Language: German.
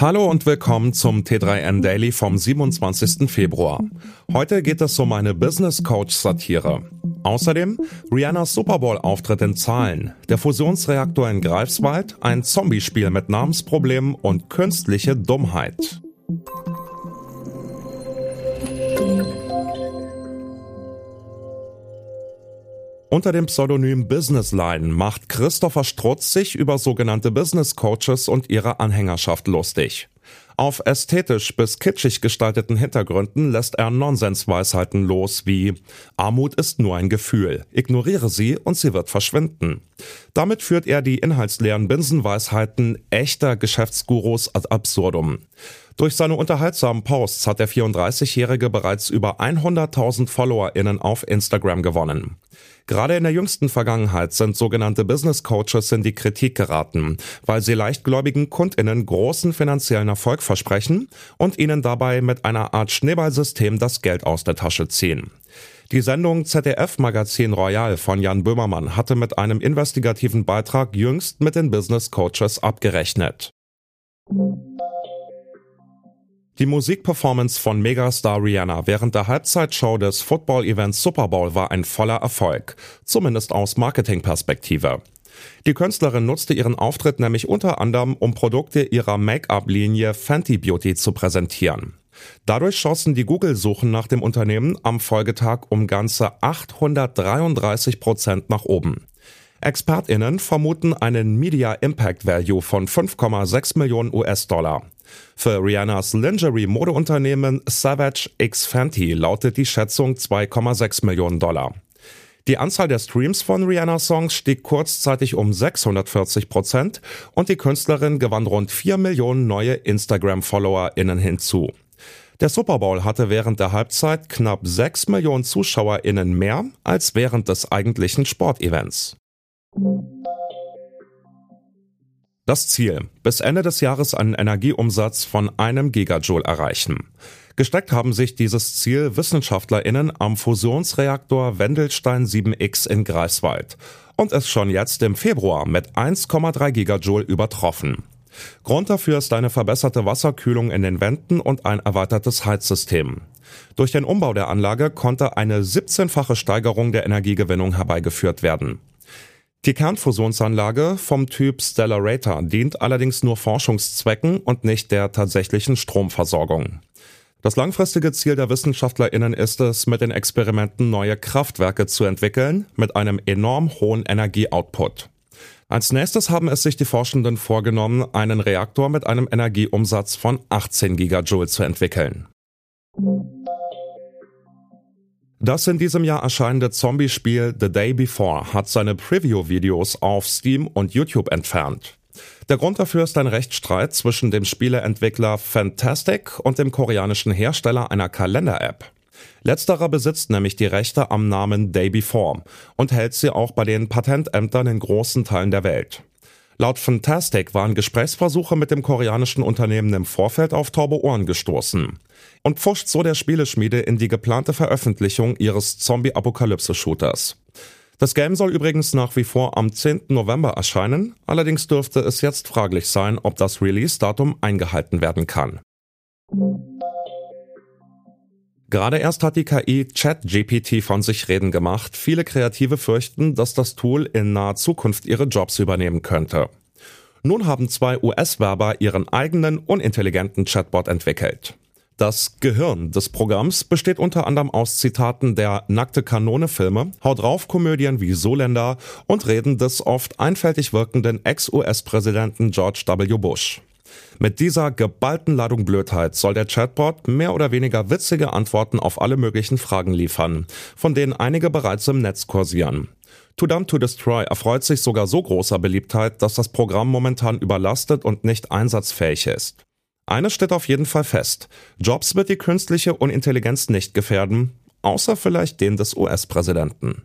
Hallo und willkommen zum T3N Daily vom 27. Februar. Heute geht es um eine Business Coach Satire. Außerdem Rihannas Super Bowl Auftritt in Zahlen, der Fusionsreaktor in Greifswald, ein Zombie-Spiel mit Namensproblemen und künstliche Dummheit. Unter dem Pseudonym Businessline macht Christopher Strutz sich über sogenannte Business Coaches und ihre Anhängerschaft lustig. Auf ästhetisch bis kitschig gestalteten Hintergründen lässt er Nonsensweisheiten los wie Armut ist nur ein Gefühl, ignoriere sie und sie wird verschwinden. Damit führt er die inhaltsleeren Binsenweisheiten echter Geschäftsgurus ad absurdum. Durch seine unterhaltsamen Posts hat der 34-Jährige bereits über 100.000 FollowerInnen auf Instagram gewonnen. Gerade in der jüngsten Vergangenheit sind sogenannte Business Coaches in die Kritik geraten, weil sie leichtgläubigen KundInnen großen finanziellen Erfolg versprechen und ihnen dabei mit einer Art Schneeballsystem das Geld aus der Tasche ziehen. Die Sendung ZDF Magazin Royal von Jan Böhmermann hatte mit einem investigativen Beitrag jüngst mit den Business Coaches abgerechnet. Die Musikperformance von Megastar Rihanna während der Halbzeitshow des Football-Events Super Bowl war ein voller Erfolg, zumindest aus Marketingperspektive. Die Künstlerin nutzte ihren Auftritt nämlich unter anderem, um Produkte ihrer Make-up-Linie Fenty Beauty zu präsentieren. Dadurch schossen die Google-Suchen nach dem Unternehmen am Folgetag um ganze 833 Prozent nach oben. ExpertInnen vermuten einen Media Impact Value von 5,6 Millionen US-Dollar. Für Rihannas Lingerie-Modeunternehmen Savage X Fenty lautet die Schätzung 2,6 Millionen Dollar. Die Anzahl der Streams von Rihannas Songs stieg kurzzeitig um 640 Prozent und die Künstlerin gewann rund 4 Millionen neue Instagram-FollowerInnen hinzu. Der Super Bowl hatte während der Halbzeit knapp 6 Millionen ZuschauerInnen mehr als während des eigentlichen Sportevents. Das Ziel, bis Ende des Jahres einen Energieumsatz von einem Gigajoule erreichen. Gesteckt haben sich dieses Ziel WissenschaftlerInnen am Fusionsreaktor Wendelstein 7X in Greifswald und es schon jetzt im Februar mit 1,3 Gigajoule übertroffen. Grund dafür ist eine verbesserte Wasserkühlung in den Wänden und ein erweitertes Heizsystem. Durch den Umbau der Anlage konnte eine 17-fache Steigerung der Energiegewinnung herbeigeführt werden. Die Kernfusionsanlage vom Typ Stellarator dient allerdings nur Forschungszwecken und nicht der tatsächlichen Stromversorgung. Das langfristige Ziel der WissenschaftlerInnen ist es, mit den Experimenten neue Kraftwerke zu entwickeln, mit einem enorm hohen Energieoutput. Als nächstes haben es sich die Forschenden vorgenommen, einen Reaktor mit einem Energieumsatz von 18 Gigajoule zu entwickeln. Das in diesem Jahr erscheinende Zombie-Spiel The Day Before hat seine Preview-Videos auf Steam und YouTube entfernt. Der Grund dafür ist ein Rechtsstreit zwischen dem Spieleentwickler Fantastic und dem koreanischen Hersteller einer Kalender-App. Letzterer besitzt nämlich die Rechte am Namen Day Before und hält sie auch bei den Patentämtern in großen Teilen der Welt. Laut Fantastic waren Gesprächsversuche mit dem koreanischen Unternehmen im Vorfeld auf taube Ohren gestoßen und pfuscht so der Spieleschmiede in die geplante Veröffentlichung ihres Zombie-Apokalypse-Shooters. Das Game soll übrigens nach wie vor am 10. November erscheinen, allerdings dürfte es jetzt fraglich sein, ob das Release-Datum eingehalten werden kann. Gerade erst hat die KI ChatGPT von sich reden gemacht. Viele Kreative fürchten, dass das Tool in naher Zukunft ihre Jobs übernehmen könnte. Nun haben zwei US-Werber ihren eigenen unintelligenten Chatbot entwickelt. Das Gehirn des Programms besteht unter anderem aus Zitaten der Nackte Kanone Filme, Haut drauf Komödien wie Soländer und Reden des oft einfältig wirkenden Ex-US-Präsidenten George W. Bush. Mit dieser geballten Ladung Blödheit soll der Chatbot mehr oder weniger witzige Antworten auf alle möglichen Fragen liefern, von denen einige bereits im Netz kursieren. To Dump to Destroy erfreut sich sogar so großer Beliebtheit, dass das Programm momentan überlastet und nicht einsatzfähig ist. Eines steht auf jeden Fall fest. Jobs wird die künstliche Unintelligenz nicht gefährden, außer vielleicht den des US-Präsidenten.